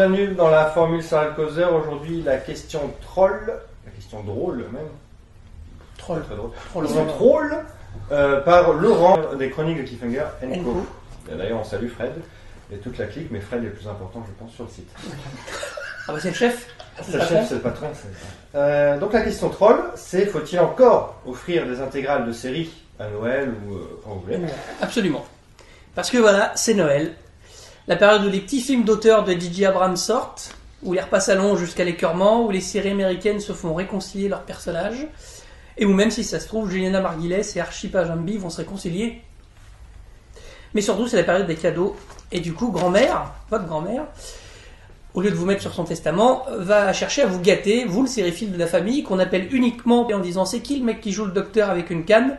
Bienvenue dans la Formule Serial Causeur. Aujourd'hui, la question troll, la question drôle même, Troll. très drôle. Troll. Question troll euh, par Laurent des Chroniques de Cliffhanger Co. D'ailleurs, on salue Fred et toute la clique, mais Fred est le plus important, je pense, sur le site. Ah bah c'est le chef. C'est le chef, c'est le patron. Euh, donc la question troll, c'est faut-il encore offrir des intégrales de séries à Noël ou euh, quand vous voulez? Absolument. Parce que voilà, c'est Noël. La période où les petits films d'auteur de DJ Abrams sortent, où les repas s'allongent jusqu'à l'écœurement, où les séries américaines se font réconcilier leurs personnages, et où même si ça se trouve, Juliana Margulies et Archie Jambi vont se réconcilier. Mais surtout, c'est la période des cadeaux. Et du coup, grand-mère, votre grand-mère, au lieu de vous mettre sur son testament, va chercher à vous gâter, vous le sériephile de la famille, qu'on appelle uniquement en disant c'est qui le mec qui joue le docteur avec une canne?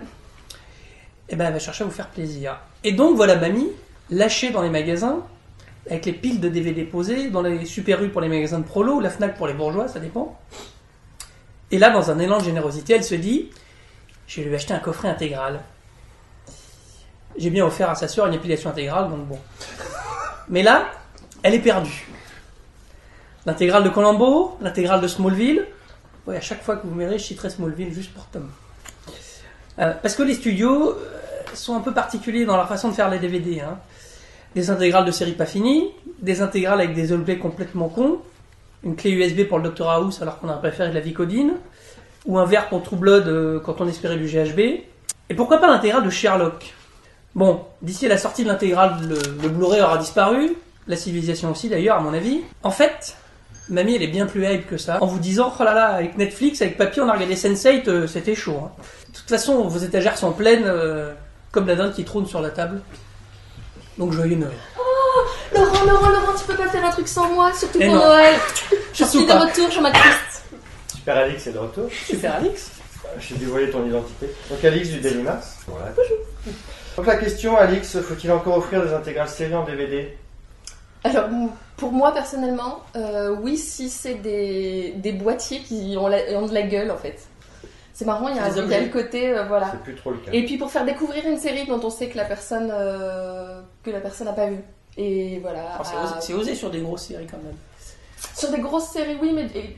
Eh ben, elle va chercher à vous faire plaisir. Et donc, voilà mamie, lâchée dans les magasins, avec les piles de DVD posées, dans les super rues pour les magasins de prolo, la Fnac pour les bourgeois, ça dépend. Et là, dans un élan de générosité, elle se dit Je vais lui acheter un coffret intégral. J'ai bien offert à sa sœur une épilation intégrale, donc bon. Mais là, elle est perdue. L'intégrale de Colombo, l'intégrale de Smallville. Ouais, à chaque fois que vous verrez, je citerai Smallville juste pour Tom. Euh, parce que les studios euh, sont un peu particuliers dans leur façon de faire les DVD. Des intégrales de séries pas finies, des intégrales avec des objets complètement cons, une clé USB pour le Dr House alors qu'on aurait préféré la Vicodine, ou un verre pour True euh, quand on espérait du GHB. Et pourquoi pas l'intégrale de Sherlock? Bon, d'ici à la sortie de l'intégrale, le, Blu-ray aura disparu, la civilisation aussi d'ailleurs, à mon avis. En fait, mamie, elle est bien plus hype que ça, en vous disant, oh là là, avec Netflix, avec papier, on a regardé Sense8, euh, c'était chaud. hein. De toute façon, vos étagères sont pleines, euh, comme la dinde qui trône sur la table. Donc joyeux Noël. Laurent, Laurent, Laurent, tu peux pas faire un truc sans moi, surtout Eh pour non. Noël. Je suis de retour, je m'attriste. Super Alix est de retour. Super Alix. Je t'ai dévoilé ton identité. Donc Alix du Daily Mars. Voilà. Donc la question, Alix, faut-il encore offrir des intégrales séries en DVD Alors, pour moi personnellement, euh, oui, si c'est des, des boîtiers qui ont, la- ont de la gueule en fait. C'est marrant, il y a, un- y a le côté, euh, voilà. C'est plus trop le cas. Et puis pour faire découvrir une série dont on sait que la personne euh, que la personne n'a pas vue. Et voilà. Oh, c'est à- osé, sur des grosses séries quand même. Sur des grosses séries, oui, mais et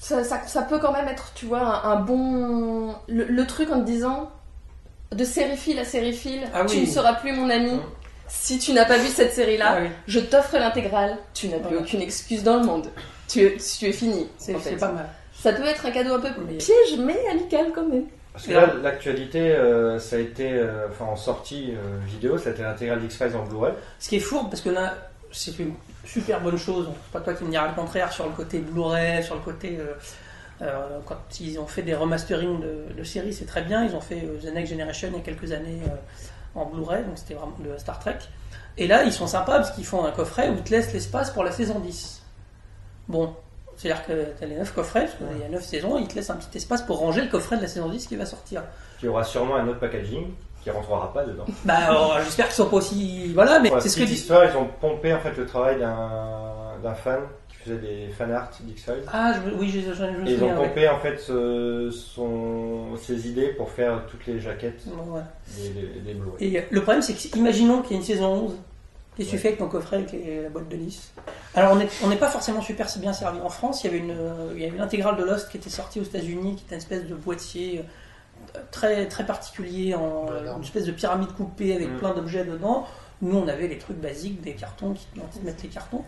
ça, ça- ça peut quand même être, tu vois, un, un bon. Le, le truc en te disant de sériephile à sériephile, Ah tu oui. ne seras plus mon ami. Hum. Si tu n'as pas vu cette série-là, Ah oui. je t'offre l'intégrale. Tu n'as plus Voilà. aucune excuse dans le monde. Tu, es- tu es fini. C'est pas mal. Ça peut être un cadeau un peu Mais- piège, mais amical quand même. Parce que là, l'actualité, euh, ça a été, euh, enfin en sortie euh, vidéo, ça a été l'intégrale d'X-Files en Blu-ray. Ce qui est fourbe, parce que là, c'est une super bonne chose. C'est pas toi qui me diras le contraire sur le côté Blu-ray, sur le côté. euh, euh, quand ils ont fait des remasterings de, de séries, c'est très bien. Ils ont fait euh, The Next Generation il y a quelques années euh, en Blu-ray, donc c'était vraiment de Star Trek. Et là, ils sont sympas parce qu'ils font un coffret où ils te laissent l'espace pour la saison 10. Bon, c'est-à-dire que tu as les 9 coffrets, parce qu'il y a 9 saisons, ils te laissent un petit espace pour ranger le coffret de la saison 10 qui va sortir. qui aura sûrement un autre packaging qui rentrera pas dedans. Bah, alors, j'espère qu'ils sont pas aussi. Voilà, mais c'est ce que dit. histoire, ils ont pompé en fait le travail d'un fan qui faisait des fan art d'X-Files. Ah, je- oui, je, je, je ils ont ouais. pompé en fait ce- son, ses idées pour faire toutes les jaquettes Ouais. des, des, des Blu-ray. Et euh, le problème, c'est que, imaginons qu'il y a une saison 11. Qu'est-ce que tu Ouais. fais avec ton coffret avec la boîte de Nice? Alors, on n'est on pas forcément super bien servi. En France, il y avait une, euh, il y avait de Lost qui était sortie aux États-Unis, qui était une espèce de boîtier euh, très, très particulier, en, Voilà. une espèce de pyramide coupée avec Mm. plein d'objets dedans. Nous, on avait les trucs basiques, des cartons qui mettre les cartons.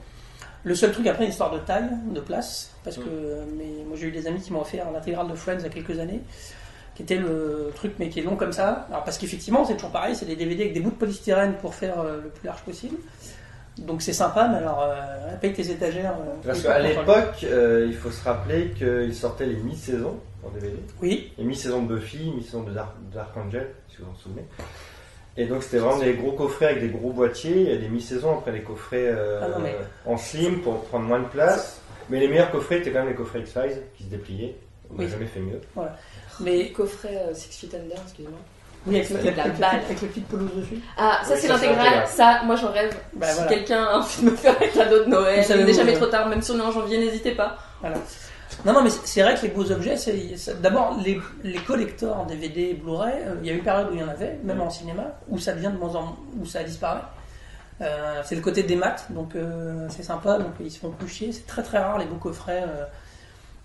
Le seul truc après, une histoire de taille, de place, parce Mm. que euh, mais, moi j'ai eu des amis qui m'ont offert l'intégrale de Friends il y a quelques années, qui était le truc mais qui est long comme ça. Alors parce qu'effectivement c'est toujours pareil, c'est des DVD avec des bouts de polystyrène pour faire euh, le plus large possible. Donc c'est sympa, mais alors euh, paye tes étagères. euh, Parce qu'à l'époque, euh, il faut se rappeler qu'ils sortaient les mi-saisons en DVD. Oui, Les mi-saisons de Buffy, mi-saison de Dark, Dark Angel, si vous vous en souvenez. Et donc c'était vraiment des gros coffrets avec des gros boîtiers. Il y a des mi-saisons après les coffrets euh, Ah non, mais- en slim pour prendre moins de place. Mais les meilleurs coffrets étaient quand même les coffrets X-Files qui se dépliaient. On n'a Oui. jamais fait mieux. mais Coffret euh, Six Feet Under, excuse-moi. Oui, avec, la avec, balle. avec le petite pelouse dessus. Ah, ça Oui, c'est l'intégrale. Ça, moi j'en rêve. Bah, si voilà. quelqu'un a envie de me faire un cadeau de Noël, il n'est jamais trop tard, même si on est en janvier, n'hésitez pas. Voilà. Non, non, mais c'est vrai que les beaux objets, c'est d'abord les, les collecteurs en DVD, Blu-ray. euh, il y a eu une période où il y en avait, même en cinéma, où ça devient de moins en où ça disparaît. Euh, c'est le côté des maths, donc euh, c'est sympa. Donc ils se font plus chier. C'est très très rare les beaux coffrets euh,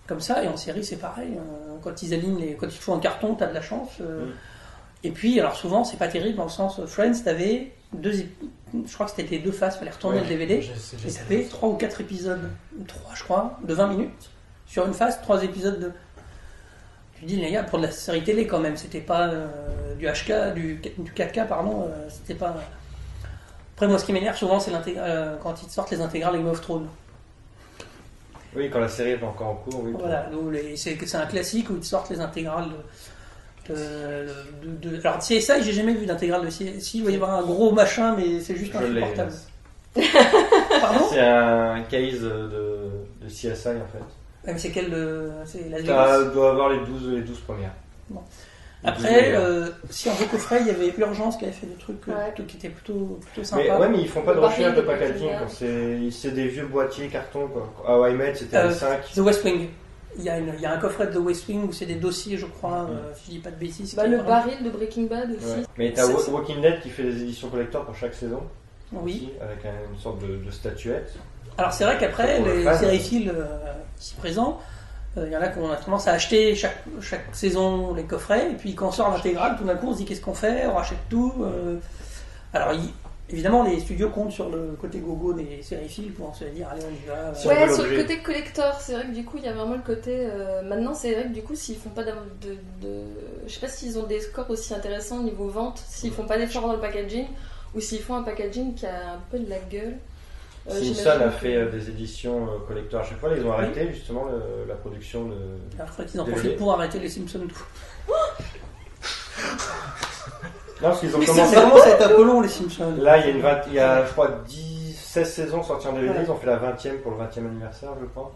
comme ça. Et en série, c'est pareil. Quand ils alignent, les... quand ils font en carton, t'as de la chance. euh. Mm. Et puis, alors souvent, c'est pas terrible dans le sens euh, Friends, t'avais deux, je crois que c'était les deux faces, fallait retourner Ouais. le DVD. J'ai- Et t'avais trois ou quatre épisodes, trois je crois, de 20 minutes sur une face, trois épisodes de. Tu dis les gars, pour de la série télé quand même, c'était pas euh, du HK, du, du 4K pardon, euh, c'était pas. Après moi ce qui m'énerve souvent c'est euh, quand ils te sortent les intégrales Game of Thrones. Oui, quand la série est encore en cours, oui. Voilà, c'est un classique où ils te sortent les intégrales de. De, de- de- alors CSI j'ai jamais vu d'intégrale de CSI, il va y avoir un gros machin mais c'est juste insupportable. Pardon? C'est un case de, de CSI en fait. Ouais, mais c'est quel euh, C'est Las Tu Vegas dois avoir les 12, les 12 premières. Bon. Les 12 Après, euh, si en beau coffret, il y avait Urgence qui avait fait des trucs euh, Ouais. plutôt- qui étaient plutôt, plutôt Mais, sympas. ouais, mais ils font pas de recherche de packaging. C'est des vieux boîtiers carton. Quoi. À Met, c'était Euh, les 5. The West Wing. Il y, a une- il y a un coffret de The West Wing où c'est des dossiers, je crois, euh, si je dis pas de bêtises. Bah, le vraiment- baril de Breaking Bad aussi. Ouais. Mais t'as Walking Dead qui fait des éditions collector pour chaque saison. Oui. aussi, avec un- une sorte de, de statuette. Alors c'est vrai qu'après, le les fan. sériphiles euh, ici présents, euh, il y en a qui ont tendance à acheter chaque, chaque saison les coffrets, et puis quand on sort l'intégrale, tout d'un coup on se dit qu'est-ce qu'on fait, on rachète tout. euh. Alors il- évidemment, les studios comptent sur le côté gogo des sériphiles pour se dire allez on y va. Si on veut Ouais, sur le côté collector, c'est vrai que du coup, il y a vraiment le côté. euh, maintenant, c'est vrai que du coup, s'ils font pas de, de, de- Je sais pas s'ils ont des scores aussi intéressants au niveau vente, s'ils font pas d'efforts dans le packaging, ou s'ils font un packaging qui a un peu de la gueule. Euh, Simpson a fait euh, des éditions euh, collector à chaque fois. Ils ont arrêté justement le- la production de. Alors il faudrait qu'ils en profitent pour arrêter les Simpsons tout. Non, parce qu'ils ont Mais commencé. ça être un peu long les Simpsons. Là, il y a, une vingt- il y a je crois, 10, 16 saisons sorties en DVD. Ouais. Ils ont fait la 20e pour le 20e anniversaire, je crois.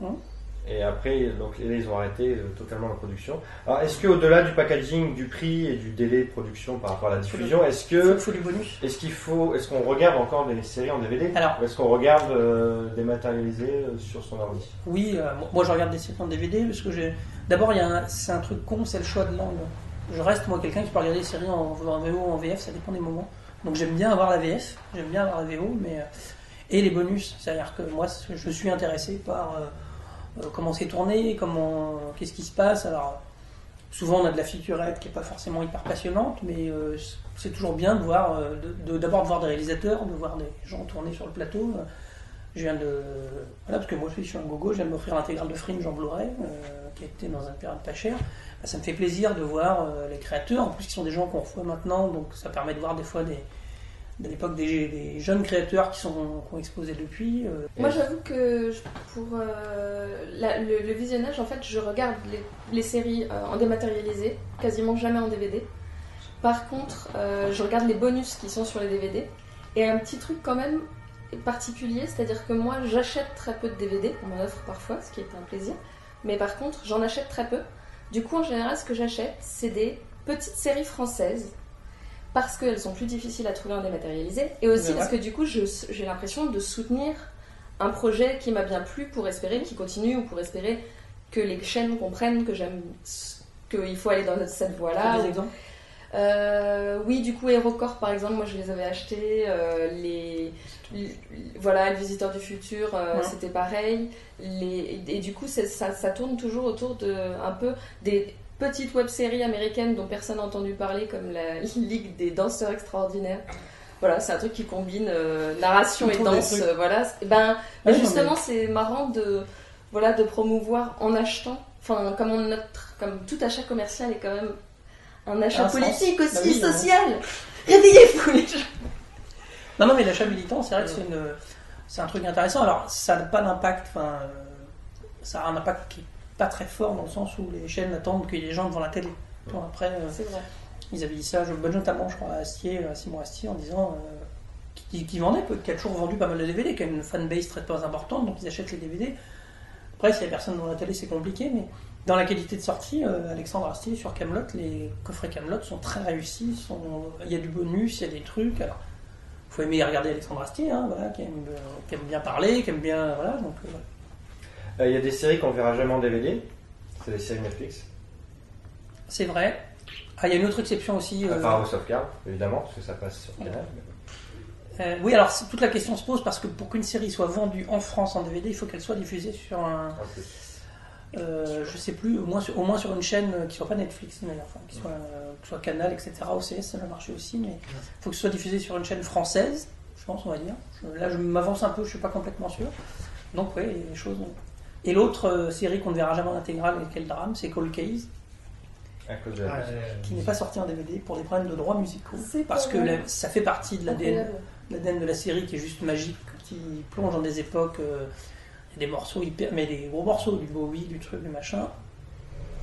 Et après, donc, ils ont arrêté euh, totalement la production. Alors, est-ce qu'au-delà du packaging, du prix et du délai de production par rapport à la diffusion, est-ce que faut du bonus. est-ce qu'il faut, est-ce qu'on regarde encore des séries en DVD Alors. Ou est-ce qu'on regarde euh, dématérialisé euh, sur son ordi? Oui, euh, moi je regarde des séries en DVD parce que j'ai. D'abord, c'est un truc con, c'est le choix de langue. Je reste moi quelqu'un qui peut regarder des séries en, VO ou en VF, ça dépend des moments. Donc j'aime bien avoir la VF, j'aime bien avoir la VO, mais euh, et les bonus, c'est-à-dire que moi je suis intéressé par euh, euh, comment c'est tourné, comment, qu'est-ce qui se passe. Alors souvent on a de la featurette qui est pas forcément hyper passionnante, mais c'est toujours bien de- d'abord de voir des réalisateurs, de voir des gens tourner sur le plateau. Je viens de. Voilà, parce que moi je suis un gogo, je viens de m'offrir l'intégrale de Fringe en Blu-ray, euh, qui a été dans une période pas chère. Bah, ça me fait plaisir de voir euh, les créateurs, en plus qui sont des gens qu'on reçoit maintenant, donc ça permet de voir des fois des. De l'époque des, jeunes créateurs qui, sont, qui ont exposé depuis. euh, Moi, j'avoue que pour le, visionnage, en fait, je regarde les, les séries en dématérialisé, quasiment jamais en DVD. Par contre, je regarde les bonus qui sont sur les DVD. Et un petit truc quand même particulier, c'est-à-dire que moi, j'achète très peu de DVD, on m'en offre parfois, ce qui est un plaisir. Mais par contre, j'en achète très peu. Du coup, en général, ce que j'achète, c'est des petites séries françaises. Parce qu'elles sont plus difficiles à trouver en dématérialisé. Et aussi parce que du coup, j'ai l'impression de soutenir un projet qui m'a bien plu pour espérer qu'il continue ou pour espérer que les chaînes comprennent que j'aime qu'il faut aller dans cette voie-là. t'as des exemples Euh, oui, du coup, HeroCorp par exemple, moi je les avais achetés. euh, les, les- voilà, le Visiteur du futur, euh, Ouais. c'était pareil. Les, et du coup, ça, ça tourne toujours autour de un peu des petites web-séries américaines dont personne n'a entendu parler, comme la Ligue des danseurs extraordinaires. Voilà, c'est un truc qui combine euh, narration On et danse. euh, voilà. Ben, Ouais, non, justement, c'est marrant de voilà de promouvoir en achetant. Enfin, comme on notre, comme tout achat commercial est quand même un achat Un sens. politique aussi, Bah oui, social. Réveillez-vous les gens. Non, non, mais l'achat militant, c'est vrai que c'est une- c'est un truc intéressant. Alors, ça n'a pas d'impact, enfin, euh, ça a un impact qui n'est pas très fort dans le sens où les chaînes attendent qu'il y ait des gens devant la télé. Bon, après, euh, C'est vrai. ils avaient dit ça, bah, notamment, je crois, à Astier, à Simon Astier, en disant euh, qui, qui vendait, qui a toujours vendu pas mal de DVD, qui a une fanbase très très importante, donc ils achètent les DVD. Après, s'il n'y a personne devant la télé, c'est compliqué, mais dans la qualité de sortie, euh, Alexandre Astier sur Camelot, les coffrets Camelot sont très réussis. Sont... Il y a du bonus, il y a des trucs. Alors, faut aimer regarder Alexandre Astier, hein, voilà, qui, aime, euh, qui aime bien parler, qui aime bien. Voilà, donc, euh. Euh, Il y a des séries qu'on verra jamais en DVD. C'est des séries Netflix. C'est vrai. Ah, il y a une autre exception aussi. À part House évidemment, parce que ça passe sur Canal. Euh, oui, alors toute la question se pose parce que pour qu'une série soit vendue en France en DVD, il faut qu'elle soit diffusée sur un. Euh, je sais plus, au moins sur, au moins sur une chaîne euh, qui soit pas Netflix, d'ailleurs, enfin, qui soit, euh, qui soit Canal, etc. OCS, ça va marcher aussi, mais il faut que ce soit diffusé sur une chaîne française, je pense, on va dire. Je- là, je m'avance un peu, je suis pas complètement sûr. Donc, oui, les choses. Et l'autre euh, série qu'on ne verra jamais en intégrale, et quel drame, c'est Cold Case, À cause de la Ah, euh, qui n'est pas sorti en DVD pour des problèmes de droits musicaux. Parce que la- ça fait partie de l'ADN de la série qui est juste magique, qui plonge dans des époques, euh, il y a des morceaux hyper, mais des gros morceaux, du Bowie, du truc, du machin.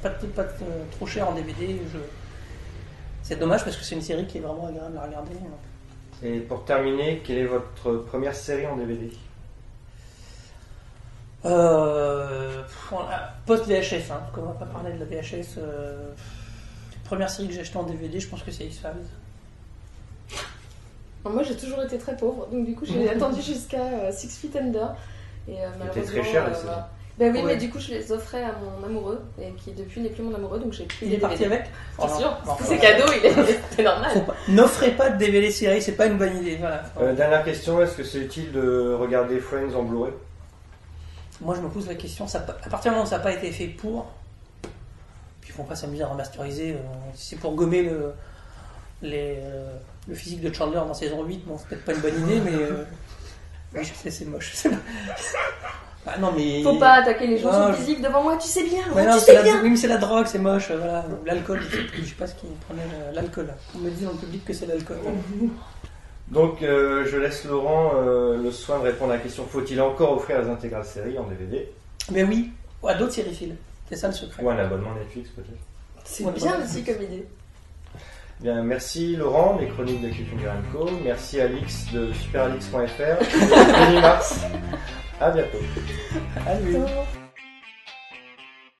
Pas, de- pas de- euh, trop cher en DVD. Je... C'est dommage parce que c'est une série qui est vraiment agréable à regarder. Et pour terminer, quelle est votre première série en DVD Euh, Post VHS, hein, parce qu'on va pas parler de la VHS. Euh, première série que j'ai achetée en DVD, je pense que c'est X-Files. Moi j'ai toujours été très pauvre, donc du coup j'ai attendu jusqu'à euh, Six Feet Under. Et euh, malheureusement. très cher, euh, voilà. Ben oui, Ouais. mais du coup je les offrais à mon amoureux, et qui depuis n'est plus mon amoureux, donc j'ai plus Il les est parti avec C'est Oh sûr, c'est cadeau, il est... c'est normal. N'offrez pas de DVD série, c'est pas une bonne idée. Voilà. Euh, Dernière question, est-ce que c'est utile de regarder Friends en Blu-ray? Moi, je me pose la question, ça, à partir du moment où ça n'a pas été fait pour, puis ils vont pas s'amuser à remasteriser, euh, si c'est pour gommer le, les, euh, le physique de Chandler dans saison 8, bon, c'est peut-être pas une bonne idée, mais euh, oui, je sais, c'est moche. ah non, mais. Faut pas attaquer les gens Non, sur le je- physique devant moi, tu sais bien, non, tu sais la... bien. Oui, mais c'est la drogue, c'est moche, euh, voilà. Ou L'alcool, je sais plus, je sais pas ce qui prenait l'alcool. On me dit dans le public que c'est l'alcool. Donc, euh, je laisse Laurent euh, le soin de répondre à la question faut-il encore offrir les intégrales séries en DVD Mais oui, à d'autres sériphiles. C'est ça le secret. Ou un abonnement Netflix peut-être C'est bien aussi comme idée. Bien, merci Laurent, des chroniques de Culture Co. Merci Alix de superalix.fr. Denis Mars. À bientôt. Allez. Attends.